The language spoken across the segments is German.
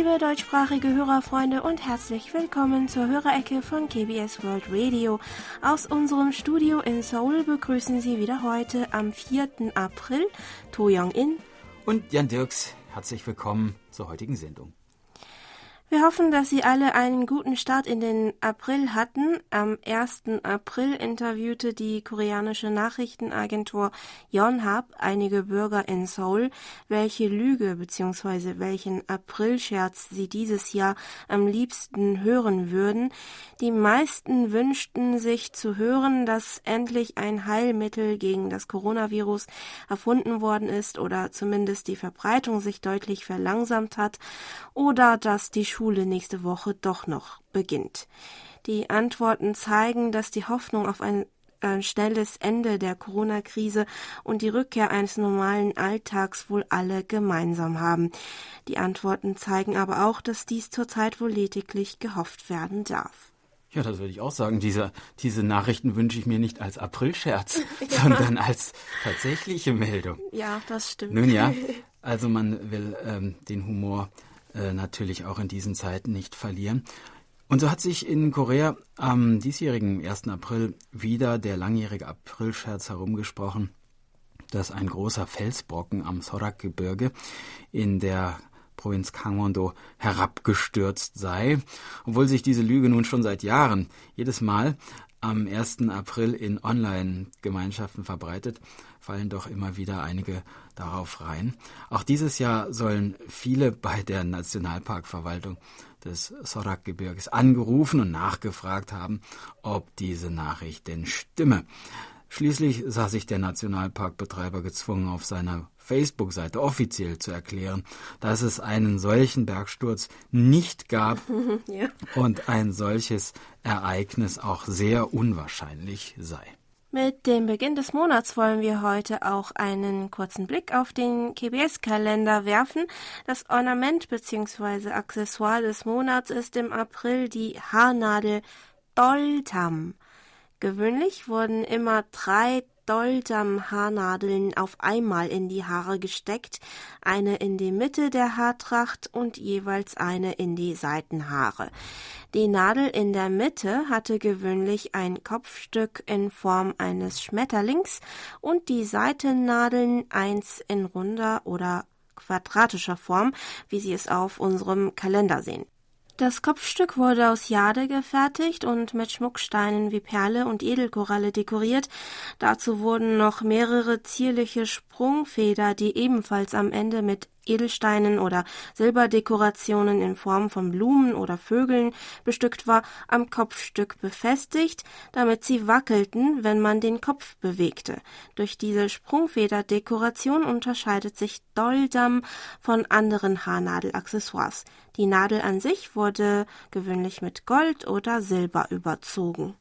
Liebe deutschsprachige Hörerfreunde und herzlich willkommen zur Hörerecke von KBS World Radio. Aus unserem Studio in Seoul begrüßen Sie wieder heute am 4. April To Young-in und Jan Dirks. Herzlich willkommen zur heutigen Sendung. Wir hoffen, dass Sie alle einen guten Start in den April hatten. Am 1. April interviewte die koreanische Nachrichtenagentur Yonhap einige Bürger in Seoul, welche Lüge bzw. welchen Aprilscherz sie dieses Jahr am liebsten hören würden. Die meisten wünschten sich zu hören, dass endlich ein Heilmittel gegen das Coronavirus erfunden worden ist oder zumindest die Verbreitung sich deutlich verlangsamt hat oder dass die Schule nächste Woche doch noch beginnt. Die Antworten zeigen, dass die Hoffnung auf ein ein schnelles Ende der Corona-Krise und die Rückkehr eines normalen Alltags wohl alle gemeinsam haben. Die Antworten zeigen aber auch, dass dies zurzeit wohl lediglich gehofft werden darf. Ja, das würde ich auch sagen. Diese, diese Nachrichten wünsche ich mir nicht als Aprilscherz, ja. sondern als tatsächliche Meldung. Ja, das stimmt. Nun ja, also man will ähm, den Humor äh, natürlich auch in diesen Zeiten nicht verlieren. Und so hat sich in Korea am diesjährigen 1. April wieder der langjährige Aprilscherz herumgesprochen, dass ein großer Felsbrocken am Sorak-Gebirge in der Provinz Gangwon-do herabgestürzt sei, obwohl sich diese Lüge nun schon seit Jahren jedes Mal am 1. April in Online-Gemeinschaften verbreitet, fallen doch immer wieder einige darauf rein. Auch dieses Jahr sollen viele bei der Nationalparkverwaltung des Sorak-Gebirges angerufen und nachgefragt haben, ob diese Nachricht denn stimme. Schließlich sah sich der Nationalparkbetreiber gezwungen, auf seiner Facebook-Seite offiziell zu erklären, dass es einen solchen Bergsturz nicht gab ja. und ein solches Ereignis auch sehr unwahrscheinlich sei. Mit dem Beginn des Monats wollen wir heute auch einen kurzen Blick auf den KBS-Kalender werfen. Das Ornament bzw. Accessoire des Monats ist im April die Haarnadel Doltam. Gewöhnlich wurden immer drei Doldam-Haarnadeln auf einmal in die Haare gesteckt, eine in die Mitte der Haartracht und jeweils eine in die Seitenhaare. Die Nadel in der Mitte hatte gewöhnlich ein Kopfstück in Form eines Schmetterlings und die Seitennadeln eins in runder oder quadratischer Form, wie Sie es auf unserem Kalender sehen. Das Kopfstück wurde aus Jade gefertigt und mit Schmucksteinen wie Perle und Edelkoralle dekoriert. Dazu wurden noch mehrere zierliche Sprungfeder, die ebenfalls am Ende mit Edelsteinen oder Silberdekorationen in Form von Blumen oder Vögeln bestückt war, am Kopfstück befestigt, damit sie wackelten, wenn man den Kopf bewegte. Durch diese Sprungfederdekoration unterscheidet sich Doldam von anderen Haarnadelaccessoires. Die Nadel an sich wurde gewöhnlich mit Gold oder Silber überzogen.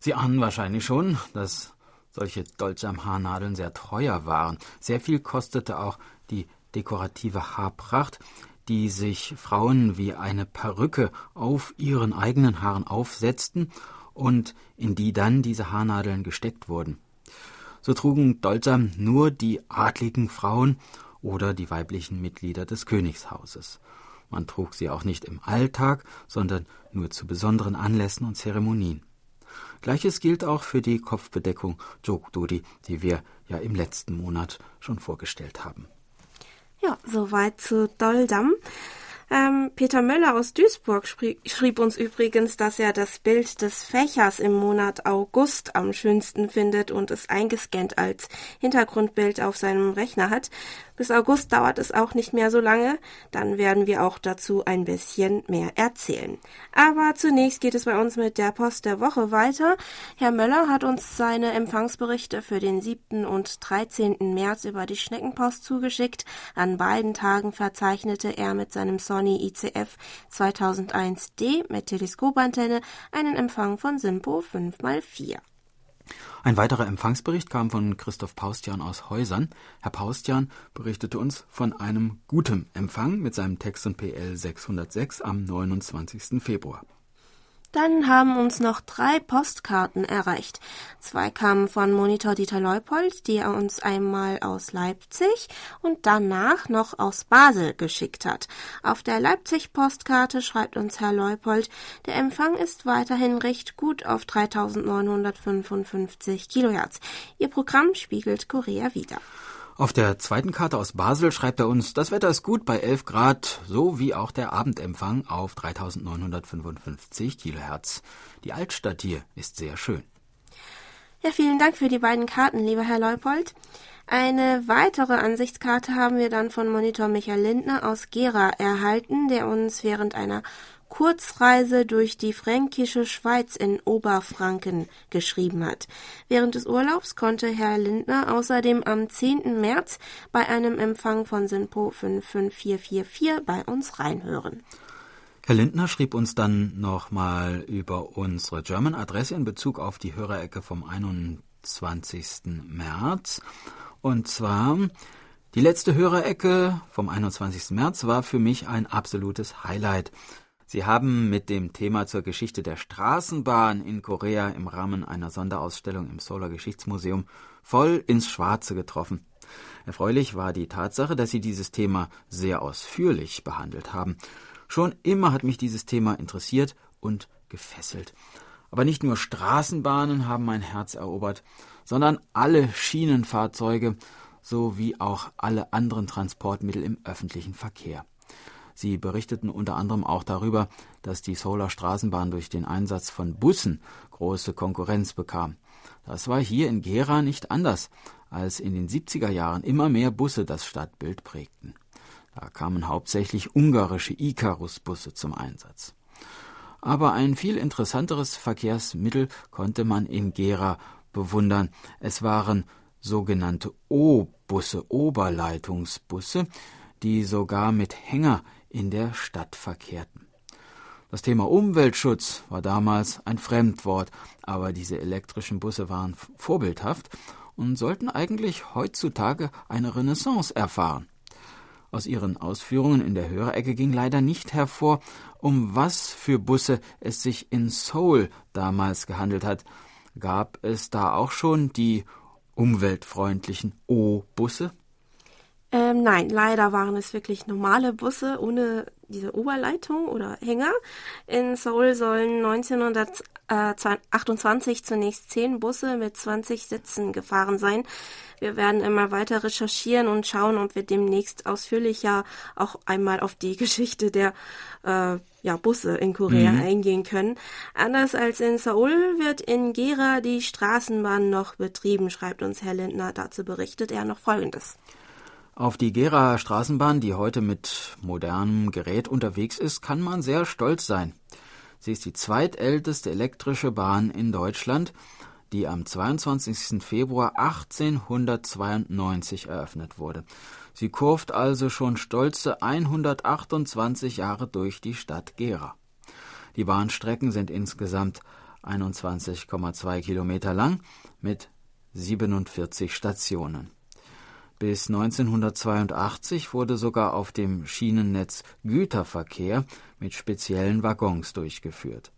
Sie ahnen wahrscheinlich schon, dass solche Dolcham-Haarnadeln sehr teuer waren. Sehr viel kostete auch dekorative Haarpracht, die sich Frauen wie eine Perücke auf ihren eigenen Haaren aufsetzten und in die dann diese Haarnadeln gesteckt wurden. So trugen Dolzam nur die adligen Frauen oder die weiblichen Mitglieder des Königshauses. Man trug sie auch nicht im Alltag, sondern nur zu besonderen Anlässen und Zeremonien. Gleiches gilt auch für die Kopfbedeckung Jokduri, die wir ja im letzten Monat schon vorgestellt haben. Ja, soweit zu Doldam. Ähm, Peter Möller aus Duisburg schrieb, uns übrigens, dass er das Bild des Fächers im Monat August am schönsten findet und es eingescannt als Hintergrundbild auf seinem Rechner hat. Bis August dauert es auch nicht mehr so lange, dann werden wir auch dazu ein bisschen mehr erzählen. Aber zunächst geht es bei uns mit der Post der Woche weiter. Herr Möller hat uns seine Empfangsberichte für den 7. und 13. März über die Schneckenpost zugeschickt. An beiden Tagen verzeichnete er mit seinem Sony ICF 2001D mit Teleskopantenne einen Empfang von Simpo 5x4. Ein weiterer Empfangsbericht kam von Christoph Paustian aus Häusern. Herr Paustian berichtete uns von einem guten Empfang mit seinem Text und PL 606 am 29. Februar. Dann haben uns noch drei Postkarten erreicht. Zwei kamen von Monitor Dieter Leupold, die er uns einmal aus Leipzig und danach noch aus Basel geschickt hat. Auf der Leipzig-Postkarte schreibt uns Herr Leupold, der Empfang ist weiterhin recht gut auf 3955 Kilohertz. Ihr Programm spiegelt Korea wider. Auf der zweiten Karte aus Basel schreibt er uns, das Wetter ist gut bei 11 Grad, so wie auch der Abendempfang auf 3955 Kilohertz. Die Altstadt hier ist sehr schön. Ja, vielen Dank für die beiden Karten, lieber Herr Leupold. Eine weitere Ansichtskarte haben wir dann von Monitor Michael Lindner aus Gera erhalten, der uns während einer Kurzreise durch die fränkische Schweiz in Oberfranken geschrieben hat. Während des Urlaubs konnte Herr Lindner außerdem am 10. März bei einem Empfang von Sinpo 55444 bei uns reinhören. Herr Lindner schrieb uns dann nochmal über unsere German-Adresse in Bezug auf die Hörerecke vom 21. März. Und zwar die letzte Hörerecke vom 21. März war für mich ein absolutes Highlight. Sie haben mit dem Thema zur Geschichte der Straßenbahn in Korea im Rahmen einer Sonderausstellung im Solar Geschichtsmuseum voll ins Schwarze getroffen. Erfreulich war die Tatsache, dass Sie dieses Thema sehr ausführlich behandelt haben. Schon immer hat mich dieses Thema interessiert und gefesselt. Aber nicht nur Straßenbahnen haben mein Herz erobert, sondern alle Schienenfahrzeuge sowie auch alle anderen Transportmittel im öffentlichen Verkehr. Sie berichteten unter anderem auch darüber, dass die Solar Straßenbahn durch den Einsatz von Bussen große Konkurrenz bekam. Das war hier in Gera nicht anders, als in den 70er Jahren immer mehr Busse das Stadtbild prägten. Da kamen hauptsächlich ungarische Icarus-Busse zum Einsatz. Aber ein viel interessanteres Verkehrsmittel konnte man in Gera bewundern. Es waren sogenannte O-Busse, Oberleitungsbusse, die sogar mit Hänger in der Stadt verkehrten. Das Thema Umweltschutz war damals ein Fremdwort, aber diese elektrischen Busse waren vorbildhaft und sollten eigentlich heutzutage eine Renaissance erfahren. Aus ihren Ausführungen in der Hörerecke ging leider nicht hervor, um was für Busse es sich in Seoul damals gehandelt hat. Gab es da auch schon die umweltfreundlichen O-Busse? Ähm, nein, leider waren es wirklich normale Busse ohne diese Oberleitung oder Hänger. In Seoul sollen 1928 zunächst zehn Busse mit 20 Sitzen gefahren sein. Wir werden immer weiter recherchieren und schauen, ob wir demnächst ausführlicher auch einmal auf die Geschichte der äh, ja, Busse in Korea mhm. eingehen können. Anders als in Seoul wird in Gera die Straßenbahn noch betrieben, schreibt uns Herr Lindner. Dazu berichtet er noch Folgendes. Auf die Gera Straßenbahn, die heute mit modernem Gerät unterwegs ist, kann man sehr stolz sein. Sie ist die zweitälteste elektrische Bahn in Deutschland, die am 22. Februar 1892 eröffnet wurde. Sie kurft also schon stolze 128 Jahre durch die Stadt Gera. Die Bahnstrecken sind insgesamt 21,2 Kilometer lang mit 47 Stationen. Bis 1982 wurde sogar auf dem Schienennetz Güterverkehr mit speziellen Waggons durchgeführt.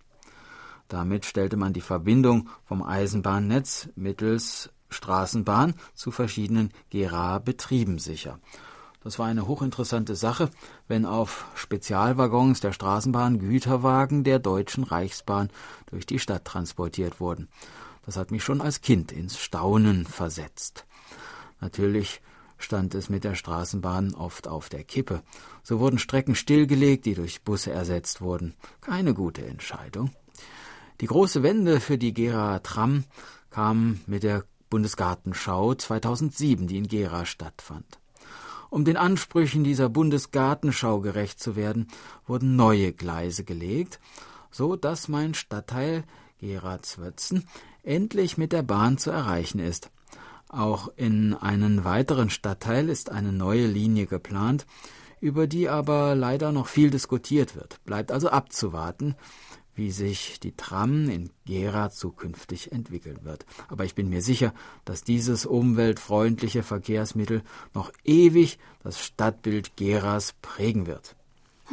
Damit stellte man die Verbindung vom Eisenbahnnetz mittels Straßenbahn zu verschiedenen Gera-Betrieben sicher. Das war eine hochinteressante Sache, wenn auf Spezialwaggons der Straßenbahn Güterwagen der Deutschen Reichsbahn durch die Stadt transportiert wurden. Das hat mich schon als Kind ins Staunen versetzt. Natürlich stand es mit der Straßenbahn oft auf der Kippe. So wurden Strecken stillgelegt, die durch Busse ersetzt wurden. Keine gute Entscheidung. Die große Wende für die Gera Tram kam mit der Bundesgartenschau 2007, die in Gera stattfand. Um den Ansprüchen dieser Bundesgartenschau gerecht zu werden, wurden neue Gleise gelegt, so dass mein Stadtteil Gera-Zwötzen endlich mit der Bahn zu erreichen ist. Auch in einen weiteren Stadtteil ist eine neue Linie geplant, über die aber leider noch viel diskutiert wird. Bleibt also abzuwarten, wie sich die Tram in Gera zukünftig entwickeln wird. Aber ich bin mir sicher, dass dieses umweltfreundliche Verkehrsmittel noch ewig das Stadtbild Geras prägen wird.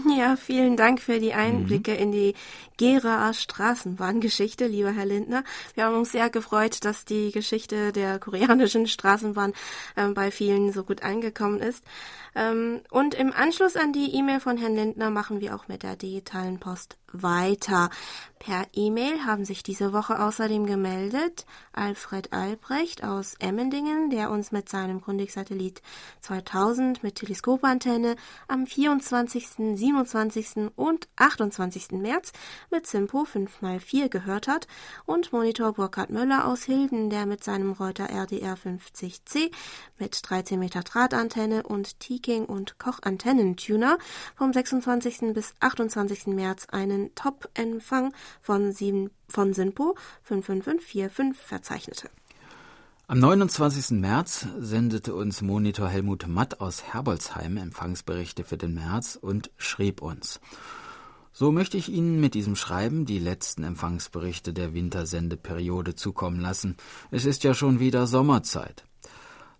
Ja, vielen Dank für die Einblicke mhm. in die Geraer Straßenbahngeschichte, lieber Herr Lindner. Wir haben uns sehr gefreut, dass die Geschichte der koreanischen Straßenbahn äh, bei vielen so gut angekommen ist. Ähm, und im Anschluss an die E-Mail von Herrn Lindner machen wir auch mit der digitalen Post weiter. Per E-Mail haben sich diese Woche außerdem gemeldet Alfred Albrecht aus Emmendingen, der uns mit seinem Grundig-Satellit 2000 mit Teleskopantenne am 24., 27. und 28. März mit Simpo 5x4 gehört hat und Monitor Burkhard Möller aus Hilden, der mit seinem Reuter RDR 50C mit 13 Meter Drahtantenne und Teking und Koch Antennentuner vom 26. bis 28. März einen Top-Empfang von, von SINPO 55545 verzeichnete. Am 29. März sendete uns Monitor Helmut Matt aus Herbolzheim Empfangsberichte für den März und schrieb uns. So möchte ich Ihnen mit diesem Schreiben die letzten Empfangsberichte der Wintersendeperiode zukommen lassen. Es ist ja schon wieder Sommerzeit.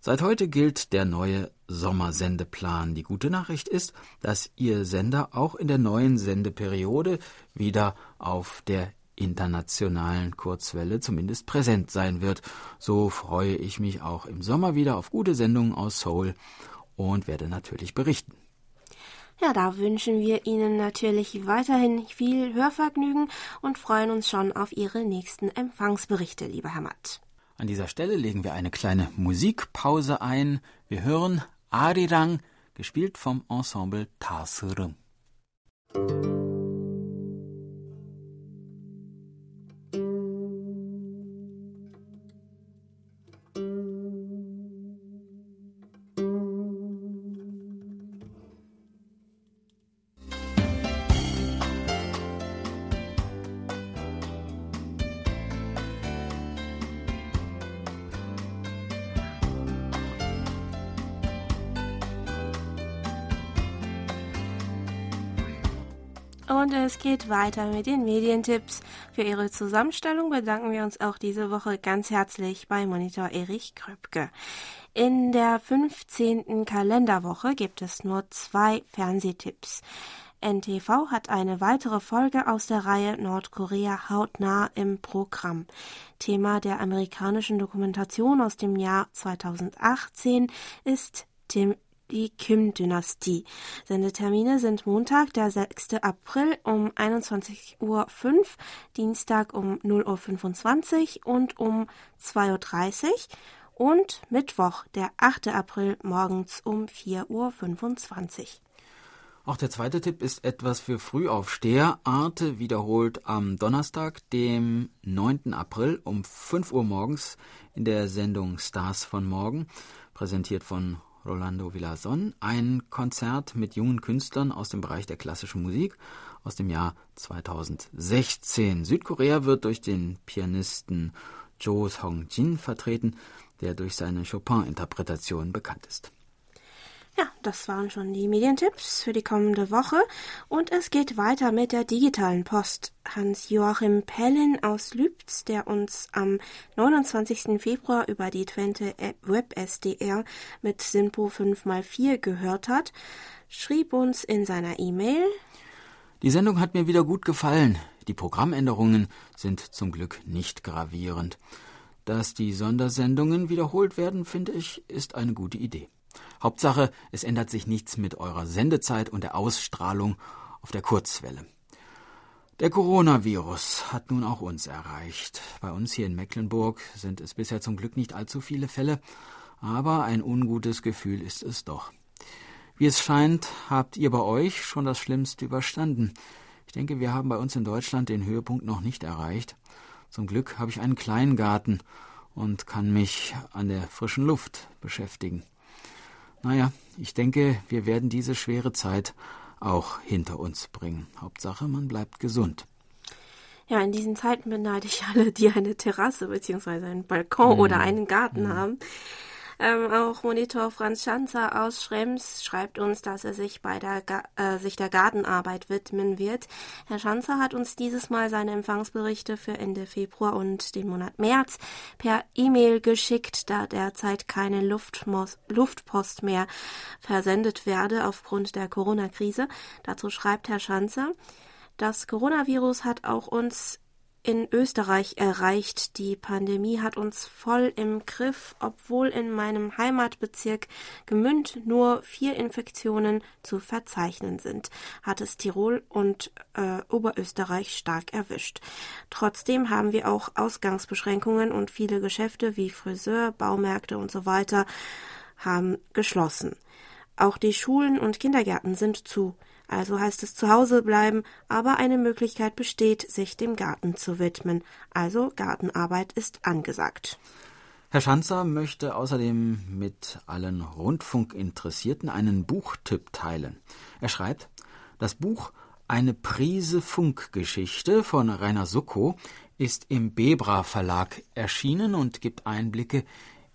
Seit heute gilt der neue Sommersendeplan. Die gute Nachricht ist, dass Ihr Sender auch in der neuen Sendeperiode wieder auf der internationalen Kurzwelle zumindest präsent sein wird. So freue ich mich auch im Sommer wieder auf gute Sendungen aus Seoul und werde natürlich berichten. Ja, da wünschen wir Ihnen natürlich weiterhin viel Hörvergnügen und freuen uns schon auf Ihre nächsten Empfangsberichte, lieber Herr Matt. An dieser Stelle legen wir eine kleine Musikpause ein. Wir hören Arirang, gespielt vom Ensemble Taserum. Und es geht weiter mit den Medientipps. Für Ihre Zusammenstellung bedanken wir uns auch diese Woche ganz herzlich bei Monitor Erich Kröpke. In der 15. Kalenderwoche gibt es nur zwei Fernsehtipps. NTV hat eine weitere Folge aus der Reihe Nordkorea hautnah im Programm. Thema der amerikanischen Dokumentation aus dem Jahr 2018 ist Tim die Kim-Dynastie. Sendetermine sind Montag, der 6. April um 21.05 Uhr, Dienstag um 0.25 Uhr und um 2.30 Uhr und Mittwoch, der 8. April morgens um 4.25 Uhr. Auch der zweite Tipp ist etwas für Frühaufsteher. Arte wiederholt am Donnerstag, dem 9. April um 5 Uhr morgens in der Sendung Stars von Morgen, präsentiert von Rolando Villazon, ein Konzert mit jungen Künstlern aus dem Bereich der klassischen Musik aus dem Jahr 2016. Südkorea wird durch den Pianisten Jo Song-jin vertreten, der durch seine Chopin-Interpretation bekannt ist. Ja, das waren schon die Medientipps für die kommende Woche und es geht weiter mit der digitalen Post. Hans-Joachim Pellin aus Lübz, der uns am 29. Februar über die Twente Web SDR mit Sinpo 5x4 gehört hat, schrieb uns in seiner E-Mail Die Sendung hat mir wieder gut gefallen. Die Programmänderungen sind zum Glück nicht gravierend. Dass die Sondersendungen wiederholt werden, finde ich, ist eine gute Idee. Hauptsache, es ändert sich nichts mit eurer Sendezeit und der Ausstrahlung auf der Kurzwelle. Der Coronavirus hat nun auch uns erreicht. Bei uns hier in Mecklenburg sind es bisher zum Glück nicht allzu viele Fälle, aber ein ungutes Gefühl ist es doch. Wie es scheint, habt ihr bei euch schon das Schlimmste überstanden. Ich denke, wir haben bei uns in Deutschland den Höhepunkt noch nicht erreicht. Zum Glück habe ich einen kleinen Garten und kann mich an der frischen Luft beschäftigen. Naja, ich denke, wir werden diese schwere Zeit auch hinter uns bringen. Hauptsache, man bleibt gesund. Ja, in diesen Zeiten beneide ich alle, die eine Terrasse bzw. einen Balkon mhm. oder einen Garten mhm. haben. Ähm, auch Monitor Franz Schanzer aus Schrems schreibt uns, dass er sich bei der äh, sich der Gartenarbeit widmen wird. Herr Schanzer hat uns dieses Mal seine Empfangsberichte für Ende Februar und den Monat März per E-Mail geschickt, da derzeit keine Luftmos Luftpost mehr versendet werde aufgrund der Corona-Krise. Dazu schreibt Herr Schanzer, das Coronavirus hat auch uns in Österreich erreicht. Die Pandemie hat uns voll im Griff, obwohl in meinem Heimatbezirk Gemünd nur vier Infektionen zu verzeichnen sind, hat es Tirol und äh, Oberösterreich stark erwischt. Trotzdem haben wir auch Ausgangsbeschränkungen und viele Geschäfte wie Friseur, Baumärkte und so weiter haben geschlossen. Auch die Schulen und Kindergärten sind zu. Also heißt es zu Hause bleiben, aber eine Möglichkeit besteht, sich dem Garten zu widmen. Also Gartenarbeit ist angesagt. Herr Schanzer möchte außerdem mit allen Rundfunkinteressierten einen Buchtipp teilen. Er schreibt, das Buch Eine Prise Funkgeschichte von Rainer Suckow ist im Bebra Verlag erschienen und gibt Einblicke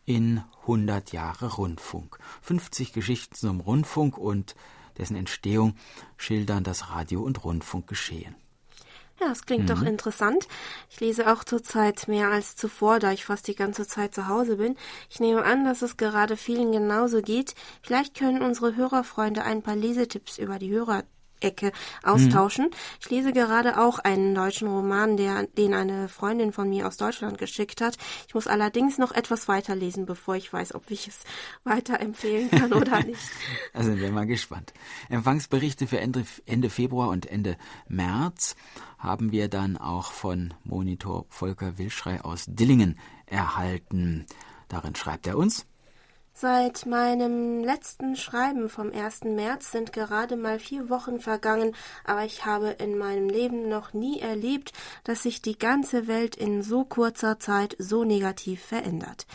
in 100 Jahre Rundfunk. 50 Geschichten zum Rundfunk und dessen Entstehung schildern das Radio- und Rundfunkgeschehen. Ja, das klingt mhm. doch interessant. Ich lese auch zurzeit mehr als zuvor, da ich fast die ganze Zeit zu Hause bin. Ich nehme an, dass es gerade vielen genauso geht. Vielleicht können unsere Hörerfreunde ein paar Lesetipps über die Hörer Ecke austauschen. Mhm. Ich lese gerade auch einen deutschen Roman, der, den eine Freundin von mir aus Deutschland geschickt hat. Ich muss allerdings noch etwas weiterlesen, bevor ich weiß, ob ich es weiterempfehlen kann oder nicht. Da sind wir mal gespannt. Empfangsberichte für Ende, Ende Februar und Ende März haben wir dann auch von Monitor Volker Wilschrei aus Dillingen erhalten. Darin schreibt er uns, Seit meinem letzten Schreiben vom 1. März sind gerade mal vier Wochen vergangen, aber ich habe in meinem Leben noch nie erlebt, dass sich die ganze Welt in so kurzer Zeit so negativ verändert.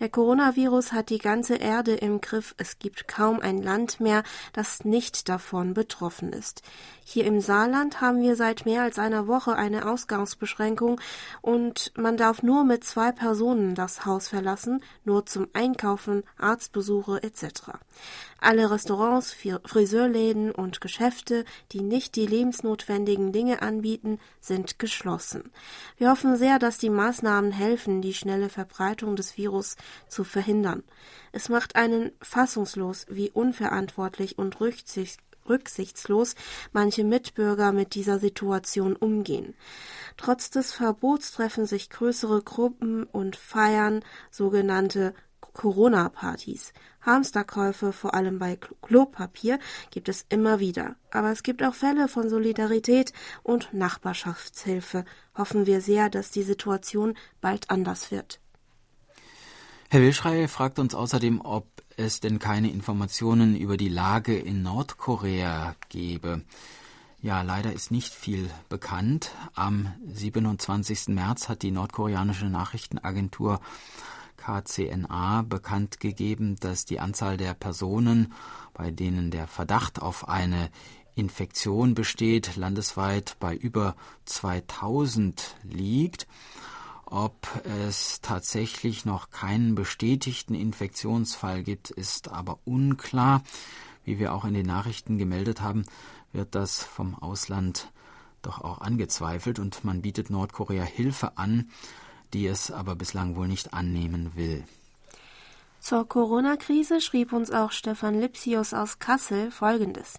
Der Coronavirus hat die ganze Erde im Griff, es gibt kaum ein Land mehr, das nicht davon betroffen ist. Hier im Saarland haben wir seit mehr als einer Woche eine Ausgangsbeschränkung und man darf nur mit zwei Personen das Haus verlassen, nur zum Einkaufen, Arztbesuche etc. Alle Restaurants, Friseurläden und Geschäfte, die nicht die lebensnotwendigen Dinge anbieten, sind geschlossen. Wir hoffen sehr, dass die Maßnahmen helfen, die schnelle Verbreitung des Virus zu verhindern. Es macht einen fassungslos, wie unverantwortlich und rücksichts rücksichtslos manche Mitbürger mit dieser Situation umgehen. Trotz des Verbots treffen sich größere Gruppen und feiern sogenannte Corona-Partys. Hamsterkäufe, vor allem bei Klopapier, gibt es immer wieder. Aber es gibt auch Fälle von Solidarität und Nachbarschaftshilfe. Hoffen wir sehr, dass die Situation bald anders wird. Herr Wilschrei fragt uns außerdem, ob es denn keine Informationen über die Lage in Nordkorea gebe. Ja, leider ist nicht viel bekannt. Am 27. März hat die nordkoreanische Nachrichtenagentur KCNA bekannt gegeben, dass die Anzahl der Personen, bei denen der Verdacht auf eine Infektion besteht, landesweit bei über 2000 liegt. Ob es tatsächlich noch keinen bestätigten Infektionsfall gibt, ist aber unklar. Wie wir auch in den Nachrichten gemeldet haben, wird das vom Ausland doch auch angezweifelt und man bietet Nordkorea Hilfe an, die es aber bislang wohl nicht annehmen will. Zur Corona-Krise schrieb uns auch Stefan Lipsius aus Kassel Folgendes.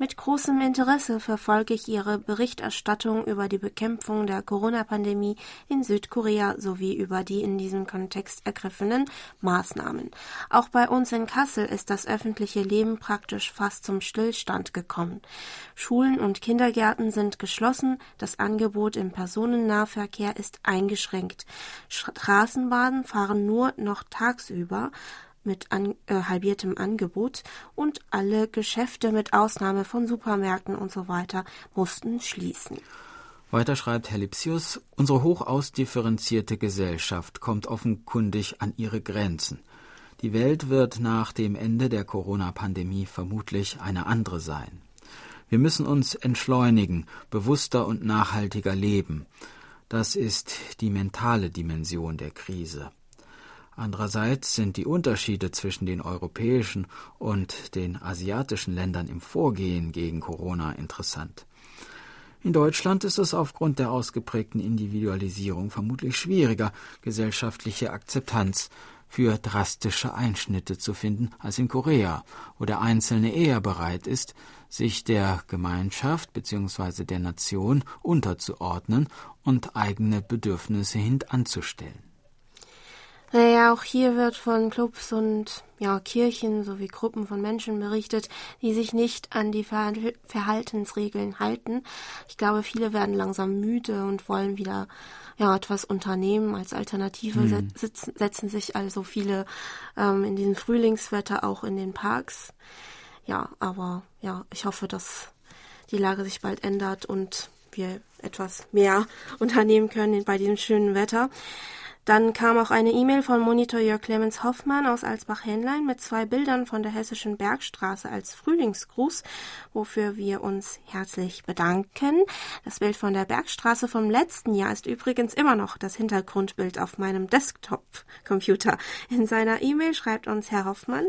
Mit großem Interesse verfolge ich Ihre Berichterstattung über die Bekämpfung der Corona-Pandemie in Südkorea sowie über die in diesem Kontext ergriffenen Maßnahmen. Auch bei uns in Kassel ist das öffentliche Leben praktisch fast zum Stillstand gekommen. Schulen und Kindergärten sind geschlossen, das Angebot im Personennahverkehr ist eingeschränkt. Straßenbahnen fahren nur noch tagsüber, mit an, äh, halbiertem Angebot und alle Geschäfte mit Ausnahme von Supermärkten und so weiter mussten schließen. Weiter schreibt Herr Lipsius, unsere hoch ausdifferenzierte Gesellschaft kommt offenkundig an ihre Grenzen. Die Welt wird nach dem Ende der Corona-Pandemie vermutlich eine andere sein. Wir müssen uns entschleunigen, bewusster und nachhaltiger leben. Das ist die mentale Dimension der Krise. Andererseits sind die Unterschiede zwischen den europäischen und den asiatischen Ländern im Vorgehen gegen Corona interessant. In Deutschland ist es aufgrund der ausgeprägten Individualisierung vermutlich schwieriger, gesellschaftliche Akzeptanz für drastische Einschnitte zu finden als in Korea, wo der Einzelne eher bereit ist, sich der Gemeinschaft bzw. der Nation unterzuordnen und eigene Bedürfnisse hintanzustellen. Naja, auch hier wird von Clubs und ja, Kirchen sowie Gruppen von Menschen berichtet, die sich nicht an die Ver Verhaltensregeln halten. Ich glaube, viele werden langsam müde und wollen wieder ja, etwas unternehmen als Alternative, mhm. setzen, setzen sich also viele ähm, in diesem Frühlingswetter auch in den Parks. Ja, aber ja, ich hoffe, dass die Lage sich bald ändert und wir etwas mehr unternehmen können bei diesem schönen Wetter. Dann kam auch eine E-Mail von Monitor Jörg Clemens Hoffmann aus Alsbach-Hähnlein mit zwei Bildern von der Hessischen Bergstraße als Frühlingsgruß, wofür wir uns herzlich bedanken. Das Bild von der Bergstraße vom letzten Jahr ist übrigens immer noch das Hintergrundbild auf meinem Desktop-Computer. In seiner E-Mail schreibt uns Herr Hoffmann,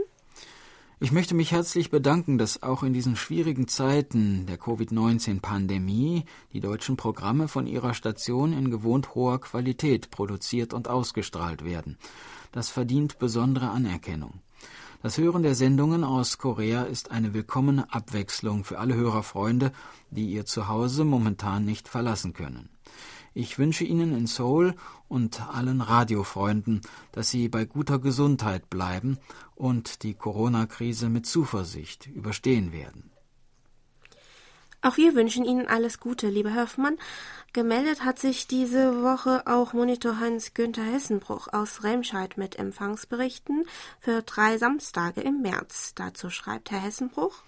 ich möchte mich herzlich bedanken, dass auch in diesen schwierigen Zeiten der Covid-19-Pandemie die deutschen Programme von Ihrer Station in gewohnt hoher Qualität produziert und ausgestrahlt werden. Das verdient besondere Anerkennung. Das Hören der Sendungen aus Korea ist eine willkommene Abwechslung für alle Hörerfreunde, die ihr Zuhause momentan nicht verlassen können. Ich wünsche Ihnen in Seoul und allen Radiofreunden, dass Sie bei guter Gesundheit bleiben und die Corona-Krise mit Zuversicht überstehen werden. Auch wir wünschen Ihnen alles Gute, lieber Höfmann. Gemeldet hat sich diese Woche auch Monitor Hans-Günther Hessenbruch aus Remscheid mit Empfangsberichten für drei Samstage im März. Dazu schreibt Herr Hessenbruch.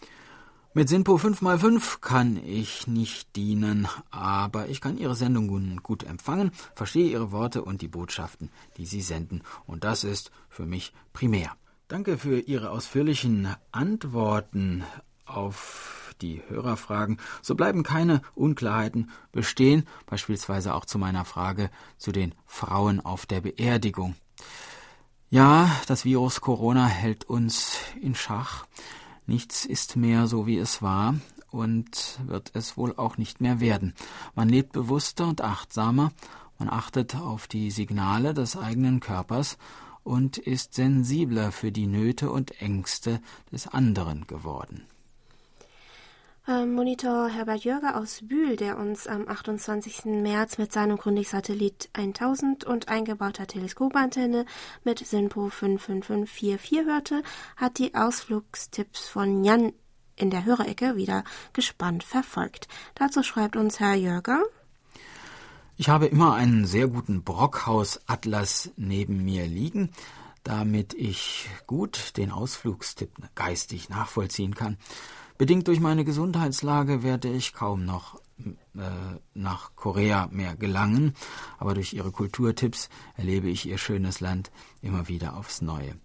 Mit Sinpo 5x5 kann ich nicht dienen, aber ich kann Ihre Sendungen gut empfangen, verstehe Ihre Worte und die Botschaften, die Sie senden, und das ist für mich primär. Danke für Ihre ausführlichen Antworten auf die Hörerfragen. So bleiben keine Unklarheiten bestehen, beispielsweise auch zu meiner Frage zu den Frauen auf der Beerdigung. Ja, das Virus Corona hält uns in Schach. Nichts ist mehr so, wie es war und wird es wohl auch nicht mehr werden. Man lebt bewusster und achtsamer, man achtet auf die Signale des eigenen Körpers und ist sensibler für die Nöte und Ängste des anderen geworden. Ähm, Monitor Herbert Jörger aus Bühl, der uns am 28. März mit seinem Grundig-Satellit 1000 und eingebauter Teleskopantenne mit SINPO 55544 hörte, hat die Ausflugstipps von Jan in der Hörerecke wieder gespannt verfolgt. Dazu schreibt uns Herr Jörger. Ich habe immer einen sehr guten Brockhaus-Atlas neben mir liegen, damit ich gut den Ausflugstipp geistig nachvollziehen kann. Bedingt durch meine Gesundheitslage werde ich kaum noch äh, nach Korea mehr gelangen, aber durch Ihre Kulturtipps erlebe ich Ihr schönes Land immer wieder aufs Neue.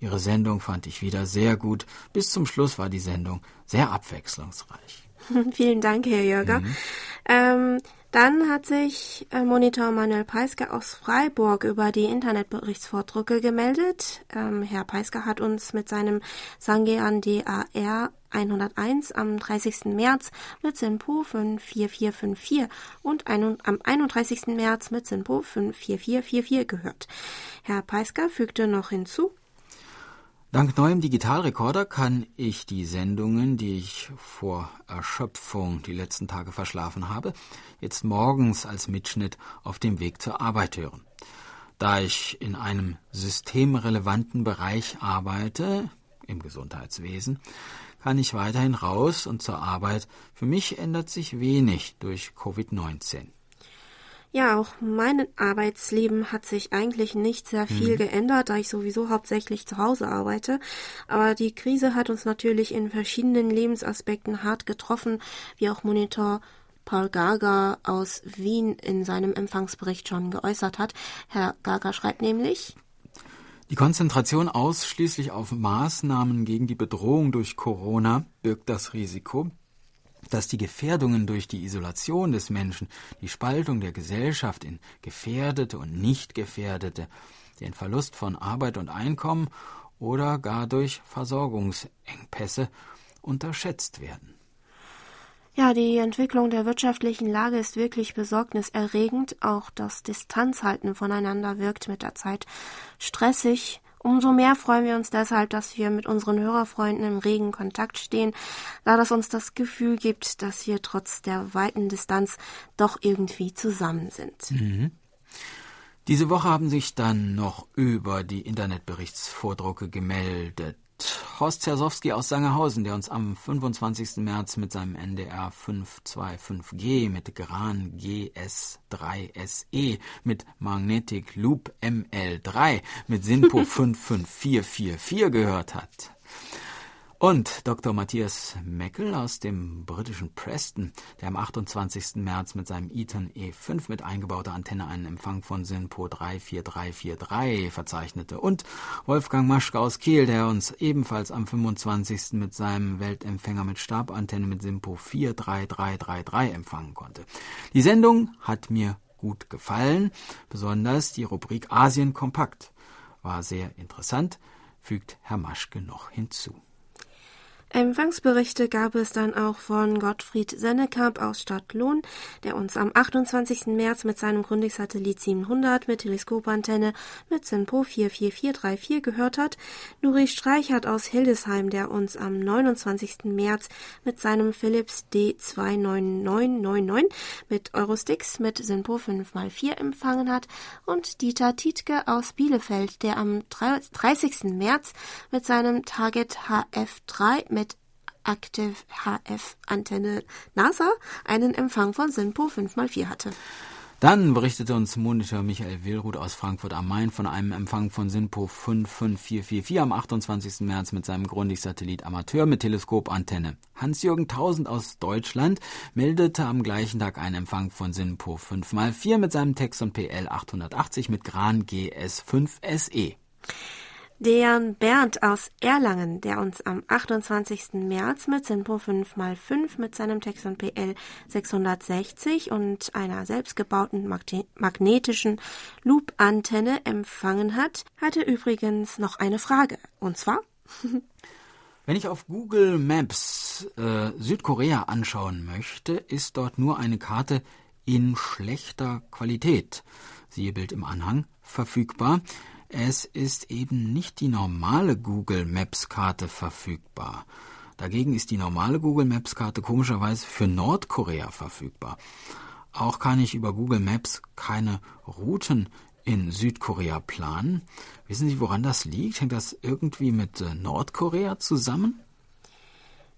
Ihre Sendung fand ich wieder sehr gut. Bis zum Schluss war die Sendung sehr abwechslungsreich. Vielen Dank, Herr Jörger. Mhm. Ähm, dann hat sich äh, Monitor Manuel Peiske aus Freiburg über die Internetberichtsvordrucke gemeldet. Ähm, Herr Peiske hat uns mit seinem Sangean DAR 101 am 30. März mit SINPO 54454 und ein, am 31. März mit SINPO 54444 gehört. Herr Peisker fügte noch hinzu, Dank neuem Digitalrekorder kann ich die Sendungen, die ich vor Erschöpfung die letzten Tage verschlafen habe, jetzt morgens als Mitschnitt auf dem Weg zur Arbeit hören. Da ich in einem systemrelevanten Bereich arbeite, im Gesundheitswesen, kann ich weiterhin raus und zur Arbeit. Für mich ändert sich wenig durch Covid-19. Ja, auch mein Arbeitsleben hat sich eigentlich nicht sehr viel mhm. geändert, da ich sowieso hauptsächlich zu Hause arbeite. Aber die Krise hat uns natürlich in verschiedenen Lebensaspekten hart getroffen, wie auch Monitor Paul Gaga aus Wien in seinem Empfangsbericht schon geäußert hat. Herr Gaga schreibt nämlich, die Konzentration ausschließlich auf Maßnahmen gegen die Bedrohung durch Corona birgt das Risiko, dass die Gefährdungen durch die Isolation des Menschen, die Spaltung der Gesellschaft in gefährdete und nicht gefährdete, den Verlust von Arbeit und Einkommen oder gar durch Versorgungsengpässe unterschätzt werden. Ja, die Entwicklung der wirtschaftlichen Lage ist wirklich besorgniserregend. Auch das Distanzhalten voneinander wirkt mit der Zeit stressig. Umso mehr freuen wir uns deshalb, dass wir mit unseren Hörerfreunden im regen Kontakt stehen, da das uns das Gefühl gibt, dass wir trotz der weiten Distanz doch irgendwie zusammen sind. Mhm. Diese Woche haben sich dann noch über die Internetberichtsvordrucke gemeldet. Horst Zersowski aus Sangerhausen, der uns am 25. März mit seinem NDR 525G mit Gran GS3SE mit Magnetic Loop ML3 mit Sinpo 55444 gehört hat. Und Dr. Matthias Meckel aus dem britischen Preston, der am 28. März mit seinem Eaton E5 mit eingebauter Antenne einen Empfang von SINPO 34343 verzeichnete. Und Wolfgang Maschke aus Kiel, der uns ebenfalls am 25. mit seinem Weltempfänger mit Stabantenne mit SINPO 43333 empfangen konnte. Die Sendung hat mir gut gefallen, besonders die Rubrik Asien kompakt war sehr interessant, fügt Herr Maschke noch hinzu. Empfangsberichte gab es dann auch von Gottfried Sennekamp aus Stadtlohn, der uns am 28. März mit seinem Grundig-Satellit 700 mit Teleskopantenne mit SINPO 44434 gehört hat. Nuri Streichert aus Hildesheim, der uns am 29. März mit seinem Philips D29999 mit Eurosticks mit SINPO 5x4 empfangen hat und Dieter Tietke aus Bielefeld, der am 30. März mit seinem Target HF3 mit Active HF Antenne NASA einen Empfang von SINPO 5x4 hatte. Dann berichtete uns Monitor Michael Willruth aus Frankfurt am Main von einem Empfang von SINPO 55444 am 28. März mit seinem Grundig-Satellit Amateur mit Teleskopantenne. Hans-Jürgen Tausend aus Deutschland meldete am gleichen Tag einen Empfang von SINPO 5x4 mit seinem Texon PL 880 mit Gran GS5 SE. Dejan Bernd aus Erlangen, der uns am 28. März mit Simpo 5x5 mit seinem Texon PL 660 und einer selbstgebauten magnetischen Loop-Antenne empfangen hat, hatte übrigens noch eine Frage. Und zwar? Wenn ich auf Google Maps äh, Südkorea anschauen möchte, ist dort nur eine Karte in schlechter Qualität, siehe Bild im Anhang, verfügbar. Es ist eben nicht die normale Google Maps Karte verfügbar. Dagegen ist die normale Google Maps Karte komischerweise für Nordkorea verfügbar. Auch kann ich über Google Maps keine Routen in Südkorea planen. Wissen Sie, woran das liegt? Hängt das irgendwie mit äh, Nordkorea zusammen?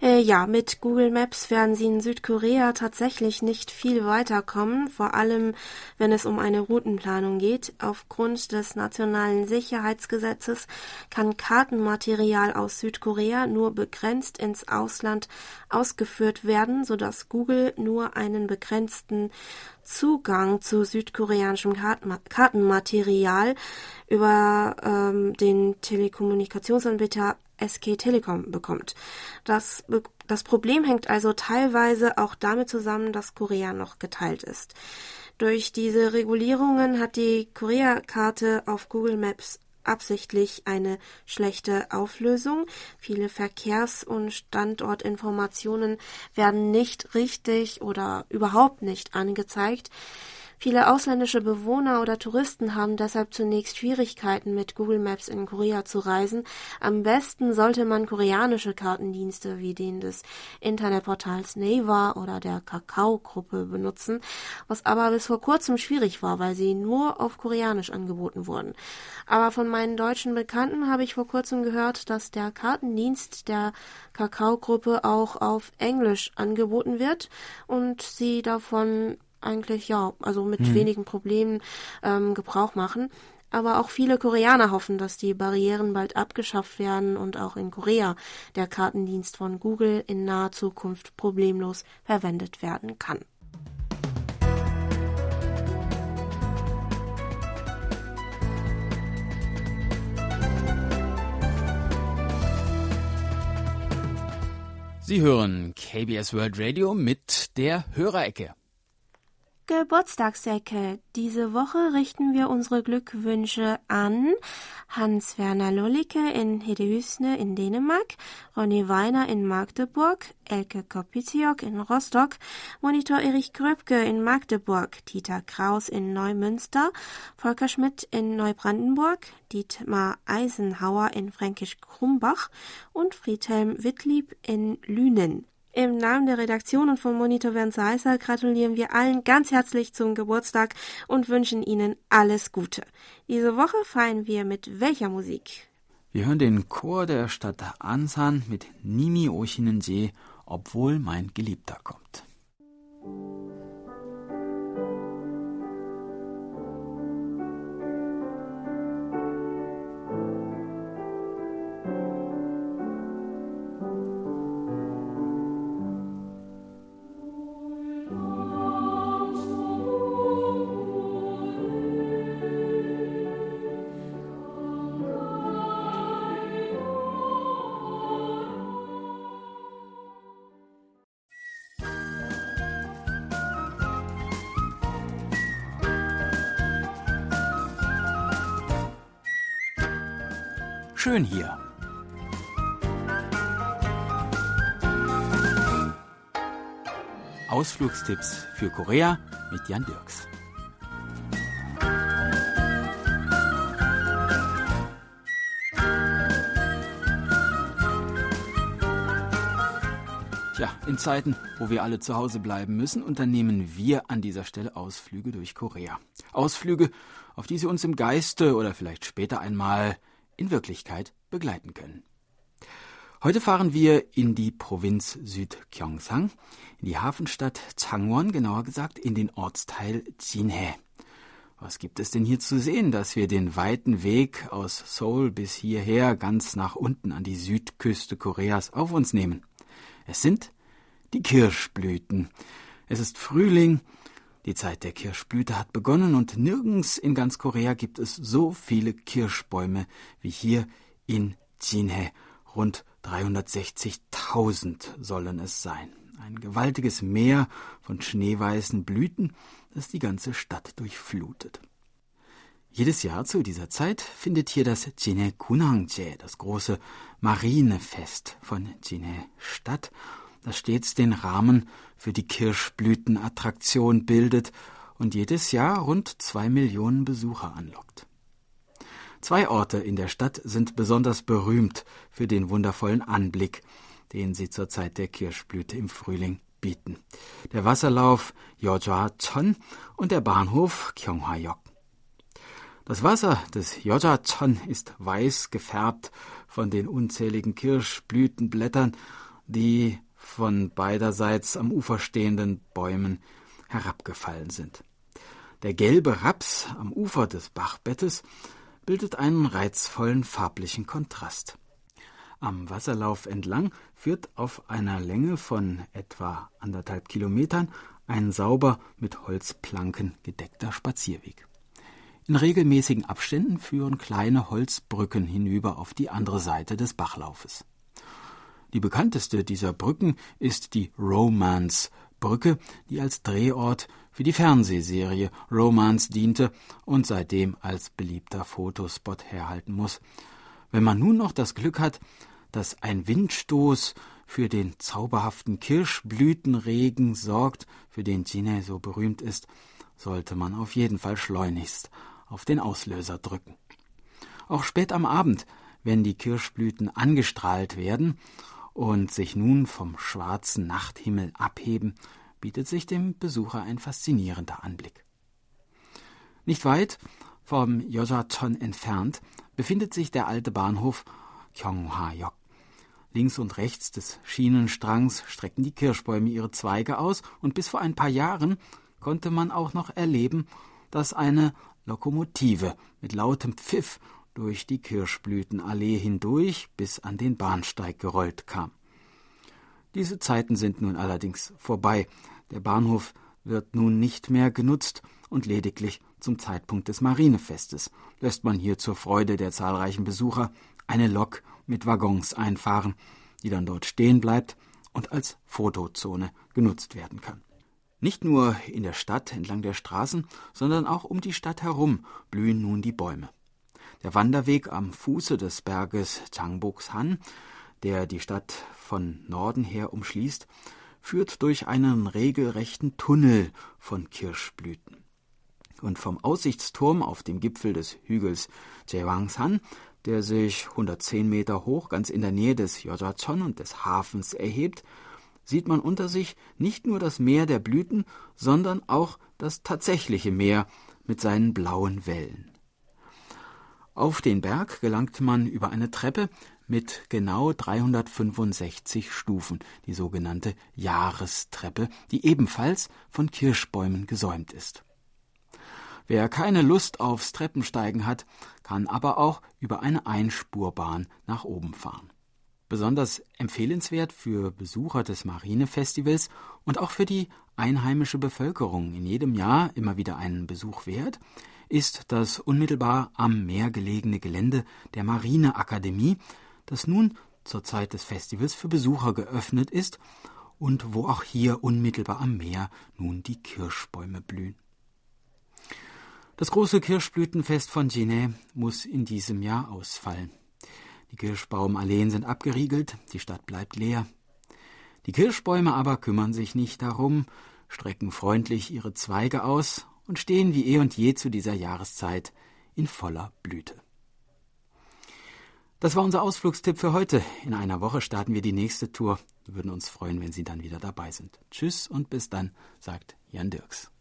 Äh, ja, mit Google Maps werden Sie in Südkorea tatsächlich nicht viel weiterkommen, vor allem wenn es um eine Routenplanung geht. Aufgrund des nationalen Sicherheitsgesetzes kann Kartenmaterial aus Südkorea nur begrenzt ins Ausland ausgeführt werden, sodass Google nur einen begrenzten Zugang zu südkoreanischem Kartenmaterial über ähm, den Telekommunikationsanbieter SK Telekom bekommt. Das, das Problem hängt also teilweise auch damit zusammen, dass Korea noch geteilt ist. Durch diese Regulierungen hat die Korea-Karte auf Google Maps absichtlich eine schlechte Auflösung. Viele Verkehrs- und Standortinformationen werden nicht richtig oder überhaupt nicht angezeigt. Viele ausländische Bewohner oder Touristen haben deshalb zunächst Schwierigkeiten, mit Google Maps in Korea zu reisen. Am besten sollte man koreanische Kartendienste wie den des Internetportals Naver oder der Kakao-Gruppe benutzen, was aber bis vor kurzem schwierig war, weil sie nur auf Koreanisch angeboten wurden. Aber von meinen deutschen Bekannten habe ich vor kurzem gehört, dass der Kartendienst der Kakao-Gruppe auch auf Englisch angeboten wird und sie davon eigentlich ja, also mit mhm. wenigen Problemen ähm, Gebrauch machen. Aber auch viele Koreaner hoffen, dass die Barrieren bald abgeschafft werden und auch in Korea der Kartendienst von Google in naher Zukunft problemlos verwendet werden kann. Sie hören KBS World Radio mit der Hörerecke. Geburtstagsecke. Diese Woche richten wir unsere Glückwünsche an Hans-Werner Lollicke in Hedehusne in Dänemark, Ronny Weiner in Magdeburg, Elke Kopitiok in Rostock, Monitor Erich Gröbke in Magdeburg, Dieter Kraus in Neumünster, Volker Schmidt in Neubrandenburg, Dietmar Eisenhauer in Fränkisch-Krumbach und Friedhelm Wittlieb in Lünen. Im Namen der Redaktion und vom Monitor Bernd Seisser gratulieren wir allen ganz herzlich zum Geburtstag und wünschen Ihnen alles Gute. Diese Woche feiern wir mit welcher Musik? Wir hören den Chor der Stadt Ansan mit Nimi Oshinenje, obwohl mein Geliebter kommt. Schön hier. Ausflugstipps für Korea mit Jan Dirks. Tja, in Zeiten, wo wir alle zu Hause bleiben müssen, unternehmen wir an dieser Stelle Ausflüge durch Korea. Ausflüge, auf die Sie uns im Geiste oder vielleicht später einmal in Wirklichkeit begleiten können. Heute fahren wir in die Provinz Südgyeongsang, in die Hafenstadt Changwon, genauer gesagt in den Ortsteil Jinhae. Was gibt es denn hier zu sehen, dass wir den weiten Weg aus Seoul bis hierher ganz nach unten an die Südküste Koreas auf uns nehmen? Es sind die Kirschblüten. Es ist Frühling die Zeit der Kirschblüte hat begonnen und nirgends in ganz Korea gibt es so viele Kirschbäume wie hier in Jinhae. Rund 360.000 sollen es sein. Ein gewaltiges Meer von schneeweißen Blüten, das die ganze Stadt durchflutet. Jedes Jahr zu dieser Zeit findet hier das Jinhae Kunangje, das große Marinefest von Jinhae statt das stets den Rahmen für die Kirschblütenattraktion bildet und jedes Jahr rund zwei Millionen Besucher anlockt. Zwei Orte in der Stadt sind besonders berühmt für den wundervollen Anblick, den sie zur Zeit der Kirschblüte im Frühling bieten. Der Wasserlauf Yeojwa-chon und der Bahnhof Gyeonghwa-yok. Das Wasser des Yeojwa-chon ist weiß gefärbt von den unzähligen Kirschblütenblättern, die von beiderseits am Ufer stehenden Bäumen herabgefallen sind. Der gelbe Raps am Ufer des Bachbettes bildet einen reizvollen farblichen Kontrast. Am Wasserlauf entlang führt auf einer Länge von etwa anderthalb Kilometern ein sauber mit Holzplanken gedeckter Spazierweg. In regelmäßigen Abständen führen kleine Holzbrücken hinüber auf die andere Seite des Bachlaufes. Die bekannteste dieser Brücken ist die Romance-Brücke, die als Drehort für die Fernsehserie Romance diente und seitdem als beliebter Fotospot herhalten muss. Wenn man nun noch das Glück hat, dass ein Windstoß für den zauberhaften Kirschblütenregen sorgt, für den Chine so berühmt ist, sollte man auf jeden Fall schleunigst auf den Auslöser drücken. Auch spät am Abend, wenn die Kirschblüten angestrahlt werden und sich nun vom schwarzen Nachthimmel abheben, bietet sich dem Besucher ein faszinierender Anblick. Nicht weit vom Yojaton entfernt befindet sich der alte Bahnhof Gyeonghwa-yok. Links und rechts des Schienenstrangs strecken die Kirschbäume ihre Zweige aus, und bis vor ein paar Jahren konnte man auch noch erleben, dass eine Lokomotive mit lautem Pfiff durch die Kirschblütenallee hindurch bis an den Bahnsteig gerollt kam. Diese Zeiten sind nun allerdings vorbei. Der Bahnhof wird nun nicht mehr genutzt und lediglich zum Zeitpunkt des Marinefestes lässt man hier zur Freude der zahlreichen Besucher eine Lok mit Waggons einfahren, die dann dort stehen bleibt und als Fotozone genutzt werden kann. Nicht nur in der Stadt entlang der Straßen, sondern auch um die Stadt herum blühen nun die Bäume. Der Wanderweg am Fuße des Berges Changbuksan, der die Stadt von Norden her umschließt, führt durch einen regelrechten Tunnel von Kirschblüten. Und vom Aussichtsturm auf dem Gipfel des Hügels Jewangsan, der sich 110 Meter hoch ganz in der Nähe des Yojachon und des Hafens erhebt, sieht man unter sich nicht nur das Meer der Blüten, sondern auch das tatsächliche Meer mit seinen blauen Wellen. Auf den Berg gelangt man über eine Treppe mit genau 365 Stufen, die sogenannte Jahrestreppe, die ebenfalls von Kirschbäumen gesäumt ist. Wer keine Lust aufs Treppensteigen hat, kann aber auch über eine Einspurbahn nach oben fahren. Besonders empfehlenswert für Besucher des Marinefestivals und auch für die einheimische Bevölkerung in jedem Jahr immer wieder einen Besuch wert, ist das unmittelbar am Meer gelegene Gelände der Marineakademie, das nun zur Zeit des Festivals für Besucher geöffnet ist und wo auch hier unmittelbar am Meer nun die Kirschbäume blühen. Das große Kirschblütenfest von Ginet muss in diesem Jahr ausfallen. Die Kirschbaumalleen sind abgeriegelt, die Stadt bleibt leer. Die Kirschbäume aber kümmern sich nicht darum, strecken freundlich ihre Zweige aus und stehen wie eh und je zu dieser Jahreszeit in voller Blüte. Das war unser Ausflugstipp für heute. In einer Woche starten wir die nächste Tour. Wir würden uns freuen, wenn Sie dann wieder dabei sind. Tschüss und bis dann, sagt Jan Dirks.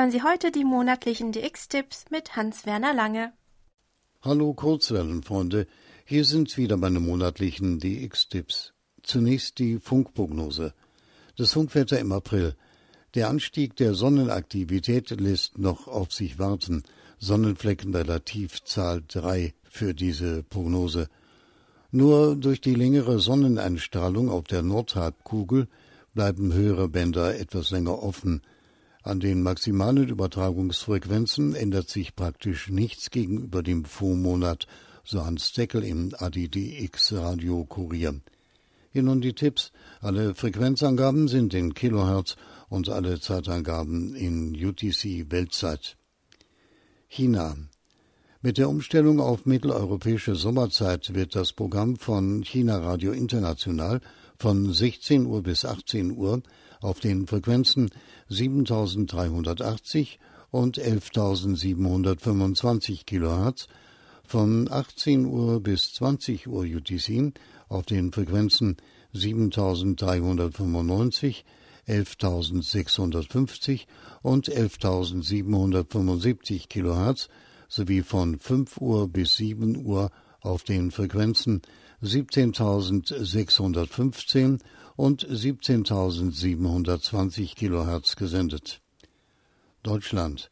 Hören Sie heute die monatlichen DX-Tipps mit Hans-Werner Lange. Hallo Kurzwellenfreunde, hier sind wieder meine monatlichen DX-Tipps. Zunächst die Funkprognose. Das Funkwetter im April. Der Anstieg der Sonnenaktivität lässt noch auf sich warten. Sonnenflecken Relativzahl 3 für diese Prognose. Nur durch die längere Sonneneinstrahlung auf der Nordhalbkugel bleiben höhere Bänder etwas länger offen. An den maximalen Übertragungsfrequenzen ändert sich praktisch nichts gegenüber dem Vormonat, so Hans Deckel im ADDX Radio Kurier. Hier nun die Tipps. Alle Frequenzangaben sind in Kilohertz und alle Zeitangaben in UTC Weltzeit. China. Mit der Umstellung auf mitteleuropäische Sommerzeit wird das Programm von China Radio International von 16 Uhr bis 18 Uhr auf den Frequenzen 7380 und 11725 kHz, von 18 Uhr bis 20 Uhr UTC auf den Frequenzen 7395, 11650 und 11775 kHz sowie von 5 Uhr bis 7 Uhr auf den Frequenzen 17.615 und 17.720 Kilohertz gesendet. Deutschland.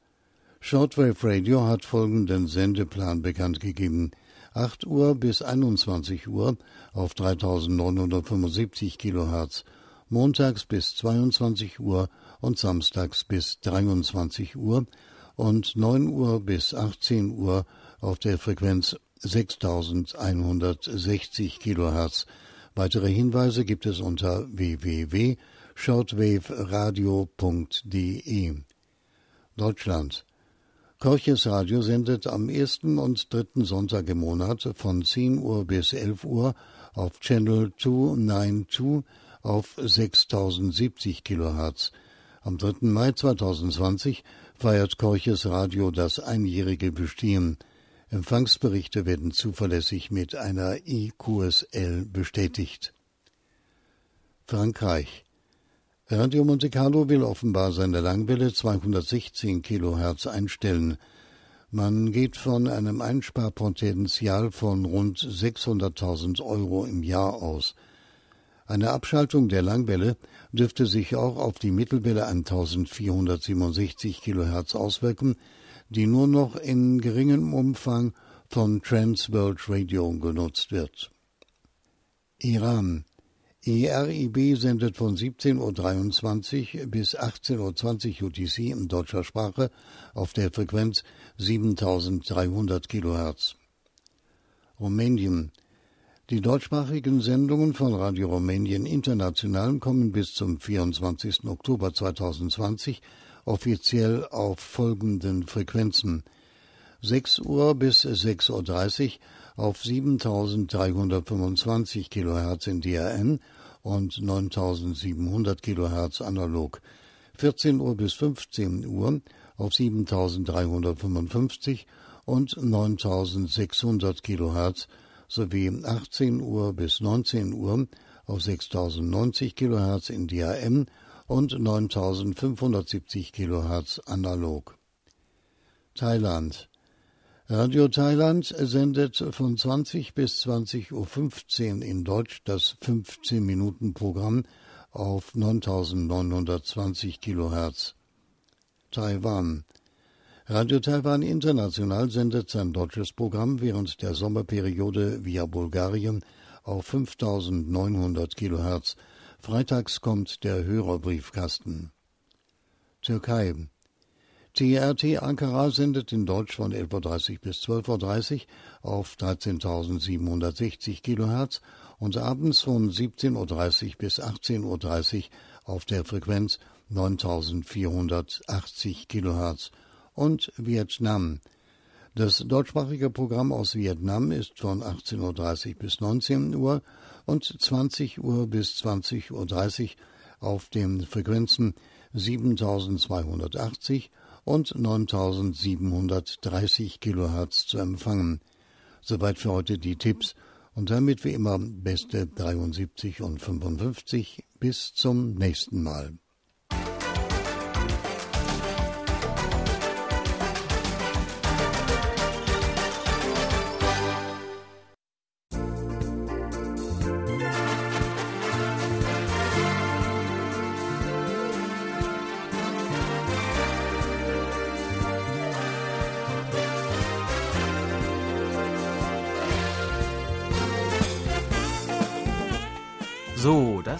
Shortwave Radio hat folgenden Sendeplan bekannt gegeben. 8 Uhr bis 21 Uhr auf 3975 Kilohertz, montags bis 22 Uhr und samstags bis 23 Uhr und 9 Uhr bis 18 Uhr auf der Frequenz 6160 Kilohertz. Weitere Hinweise gibt es unter www.shortwaveradio.de. Deutschland. Korches Radio sendet am ersten und dritten Sonntag im Monat von 10 Uhr bis 11 Uhr auf Channel 292 auf 6070 Kilohertz. Am 3. Mai 2020 feiert Korches Radio das einjährige Bestehen. Empfangsberichte werden zuverlässig mit einer IQSL bestätigt. Frankreich. Radio Monte Carlo will offenbar seine Langwelle 216 Kilohertz einstellen. Man geht von einem Einsparpotenzial von rund 600.000 Euro im Jahr aus. Eine Abschaltung der Langwelle dürfte sich auch auf die Mittelwelle 1467 kHz auswirken, die nur noch in geringem Umfang von Transworld Radio genutzt wird. Iran ERIB sendet von 17.23 Uhr bis 18.20 Uhr UTC in deutscher Sprache auf der Frequenz 7300 kHz. Rumänien die deutschsprachigen Sendungen von Radio Rumänien International kommen bis zum 24. Oktober 2020 offiziell auf folgenden Frequenzen. 6 Uhr bis 6.30 Uhr auf 7325 kHz in DRN und 9700 kHz analog, 14 Uhr bis 15 Uhr auf 7355 und 9600 kHz sowie 18 Uhr bis 19 Uhr auf 6090 kHz in DAM und 9570 kHz analog. Thailand Radio Thailand sendet von 20 bis 20.15 Uhr in Deutsch das 15-Minuten-Programm auf 9920 kHz. Taiwan Radio Taiwan International sendet sein deutsches Programm während der Sommerperiode via Bulgarien auf 5900 kHz. Freitags kommt der Hörerbriefkasten. Türkei TRT Ankara sendet in Deutsch von 11.30 Uhr bis 12.30 Uhr auf 13.760 kHz und abends von 17.30 Uhr bis 18.30 Uhr auf der Frequenz 9480 kHz und Vietnam. Das deutschsprachige Programm aus Vietnam ist von 18.30 Uhr bis 19 Uhr und 20 Uhr bis 20.30 Uhr auf den Frequenzen 7280 und 9730 kHz zu empfangen. Soweit für heute die Tipps und damit wie immer beste 73 und 55 bis zum nächsten Mal.